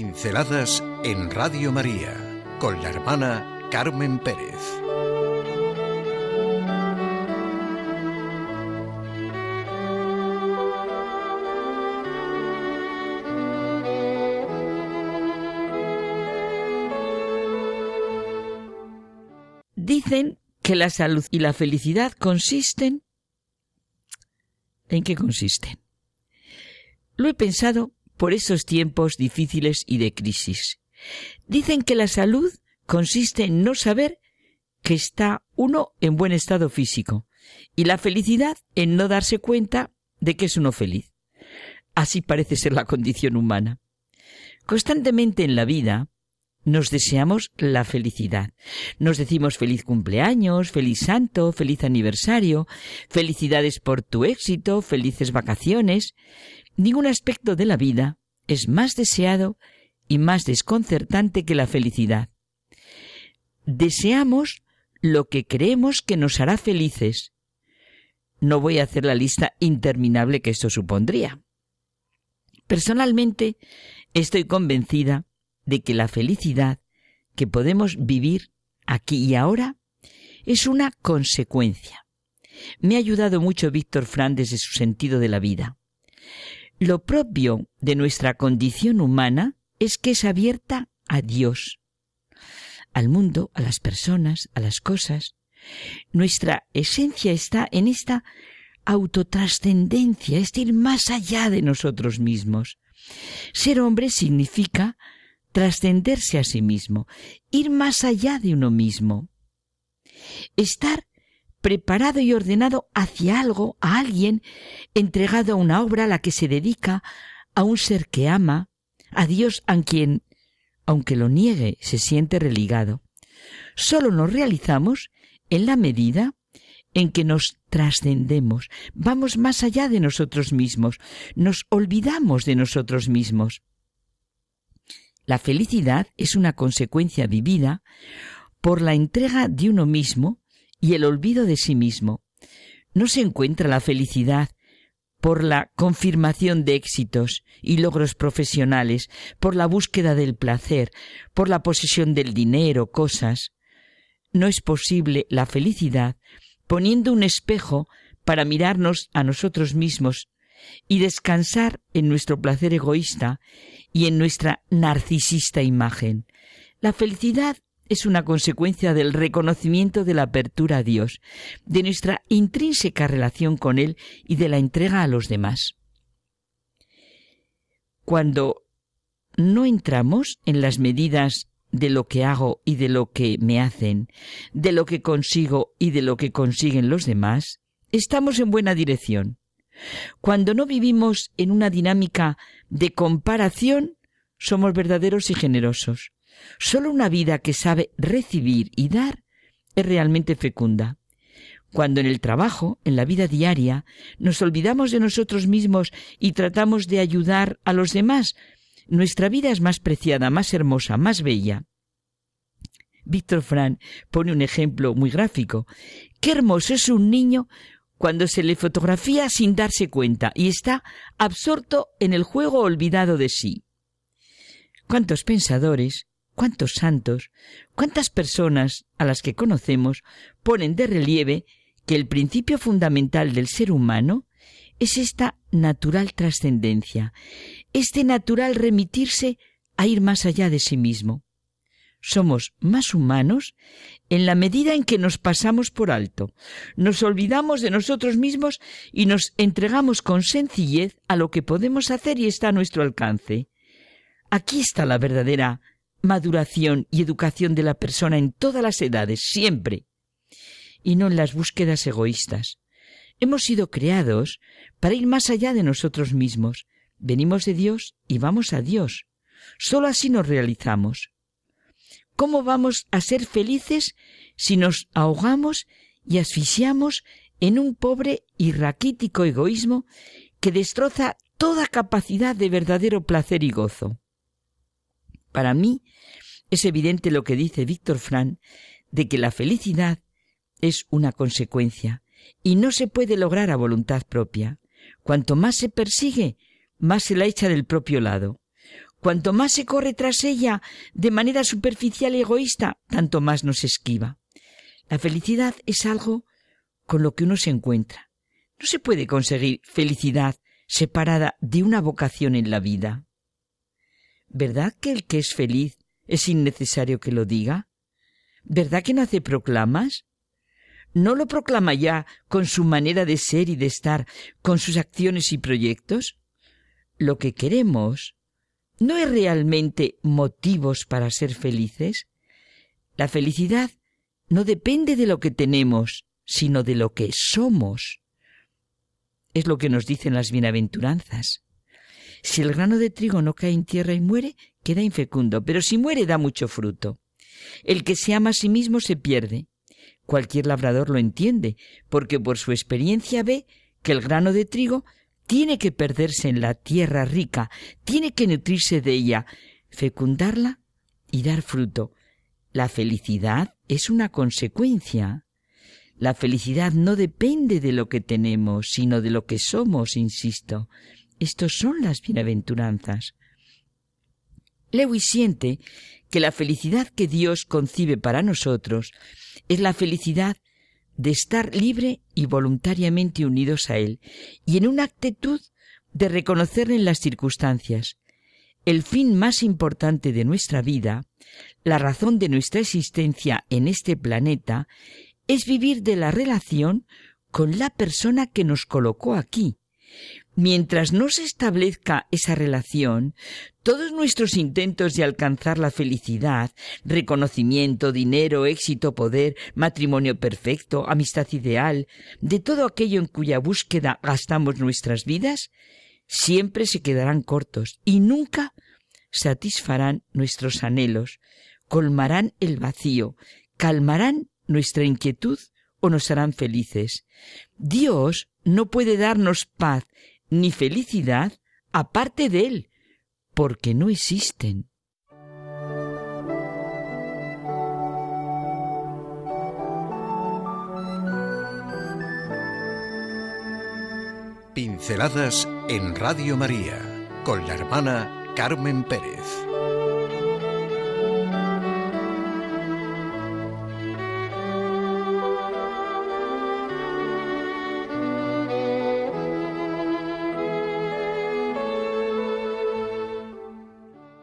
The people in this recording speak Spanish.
Pinceladas en Radio María con la hermana Carmen Pérez. Dicen que la salud y la felicidad consisten... ¿En qué consisten? Lo he pensado por esos tiempos difíciles y de crisis. Dicen que la salud consiste en no saber que está uno en buen estado físico y la felicidad en no darse cuenta de que es uno feliz. Así parece ser la condición humana. Constantemente en la vida nos deseamos la felicidad. Nos decimos feliz cumpleaños, feliz santo, feliz aniversario, felicidades por tu éxito, felices vacaciones. Ningún aspecto de la vida es más deseado y más desconcertante que la felicidad. Deseamos lo que creemos que nos hará felices. No voy a hacer la lista interminable que esto supondría. Personalmente, estoy convencida de que la felicidad que podemos vivir aquí y ahora es una consecuencia. Me ha ayudado mucho Víctor Fran desde su sentido de la vida. Lo propio de nuestra condición humana es que es abierta a Dios, al mundo, a las personas, a las cosas. Nuestra esencia está en esta autotrascendencia, es ir más allá de nosotros mismos. Ser hombre significa trascenderse a sí mismo, ir más allá de uno mismo. Estar preparado y ordenado hacia algo, a alguien, entregado a una obra a la que se dedica, a un ser que ama, a Dios a quien, aunque lo niegue, se siente religado. Solo nos realizamos en la medida en que nos trascendemos, vamos más allá de nosotros mismos, nos olvidamos de nosotros mismos. La felicidad es una consecuencia vivida por la entrega de uno mismo y el olvido de sí mismo. No se encuentra la felicidad por la confirmación de éxitos y logros profesionales, por la búsqueda del placer, por la posesión del dinero, cosas. No es posible la felicidad poniendo un espejo para mirarnos a nosotros mismos y descansar en nuestro placer egoísta y en nuestra narcisista imagen. La felicidad es una consecuencia del reconocimiento de la apertura a Dios, de nuestra intrínseca relación con Él y de la entrega a los demás. Cuando no entramos en las medidas de lo que hago y de lo que me hacen, de lo que consigo y de lo que consiguen los demás, estamos en buena dirección. Cuando no vivimos en una dinámica de comparación, somos verdaderos y generosos. Solo una vida que sabe recibir y dar es realmente fecunda. Cuando en el trabajo, en la vida diaria, nos olvidamos de nosotros mismos y tratamos de ayudar a los demás, nuestra vida es más preciada, más hermosa, más bella. Víctor Fran pone un ejemplo muy gráfico. Qué hermoso es un niño cuando se le fotografía sin darse cuenta y está absorto en el juego olvidado de sí. ¿Cuántos pensadores, cuántos santos, cuántas personas a las que conocemos ponen de relieve que el principio fundamental del ser humano es esta natural trascendencia, este natural remitirse a ir más allá de sí mismo. Somos más humanos en la medida en que nos pasamos por alto, nos olvidamos de nosotros mismos y nos entregamos con sencillez a lo que podemos hacer y está a nuestro alcance. Aquí está la verdadera maduración y educación de la persona en todas las edades, siempre, y no en las búsquedas egoístas. Hemos sido creados para ir más allá de nosotros mismos. Venimos de Dios y vamos a Dios. Solo así nos realizamos. ¿Cómo vamos a ser felices si nos ahogamos y asfixiamos en un pobre y raquítico egoísmo que destroza toda capacidad de verdadero placer y gozo? Para mí es evidente lo que dice Víctor Fran de que la felicidad es una consecuencia y no se puede lograr a voluntad propia. Cuanto más se persigue, más se la echa del propio lado. Cuanto más se corre tras ella de manera superficial y egoísta, tanto más nos esquiva. La felicidad es algo con lo que uno se encuentra. No se puede conseguir felicidad separada de una vocación en la vida. ¿Verdad que el que es feliz es innecesario que lo diga? ¿Verdad que no hace proclamas? ¿No lo proclama ya con su manera de ser y de estar, con sus acciones y proyectos? Lo que queremos no es realmente motivos para ser felices. La felicidad no depende de lo que tenemos, sino de lo que somos. Es lo que nos dicen las bienaventuranzas. Si el grano de trigo no cae en tierra y muere, queda infecundo, pero si muere da mucho fruto. El que se ama a sí mismo se pierde. Cualquier labrador lo entiende, porque por su experiencia ve que el grano de trigo tiene que perderse en la tierra rica, tiene que nutrirse de ella, fecundarla y dar fruto. La felicidad es una consecuencia. La felicidad no depende de lo que tenemos, sino de lo que somos, insisto. Estos son las bienaventuranzas. Lewis siente que la felicidad que Dios concibe para nosotros es la felicidad de estar libre y voluntariamente unidos a Él, y en una actitud de reconocerle en las circunstancias. El fin más importante de nuestra vida, la razón de nuestra existencia en este planeta, es vivir de la relación con la persona que nos colocó aquí, Mientras no se establezca esa relación, todos nuestros intentos de alcanzar la felicidad, reconocimiento, dinero, éxito, poder, matrimonio perfecto, amistad ideal, de todo aquello en cuya búsqueda gastamos nuestras vidas, siempre se quedarán cortos y nunca satisfarán nuestros anhelos, colmarán el vacío, calmarán nuestra inquietud o nos harán felices. Dios no puede darnos paz ni felicidad aparte de Él, porque no existen. Pinceladas en Radio María con la hermana Carmen Pérez.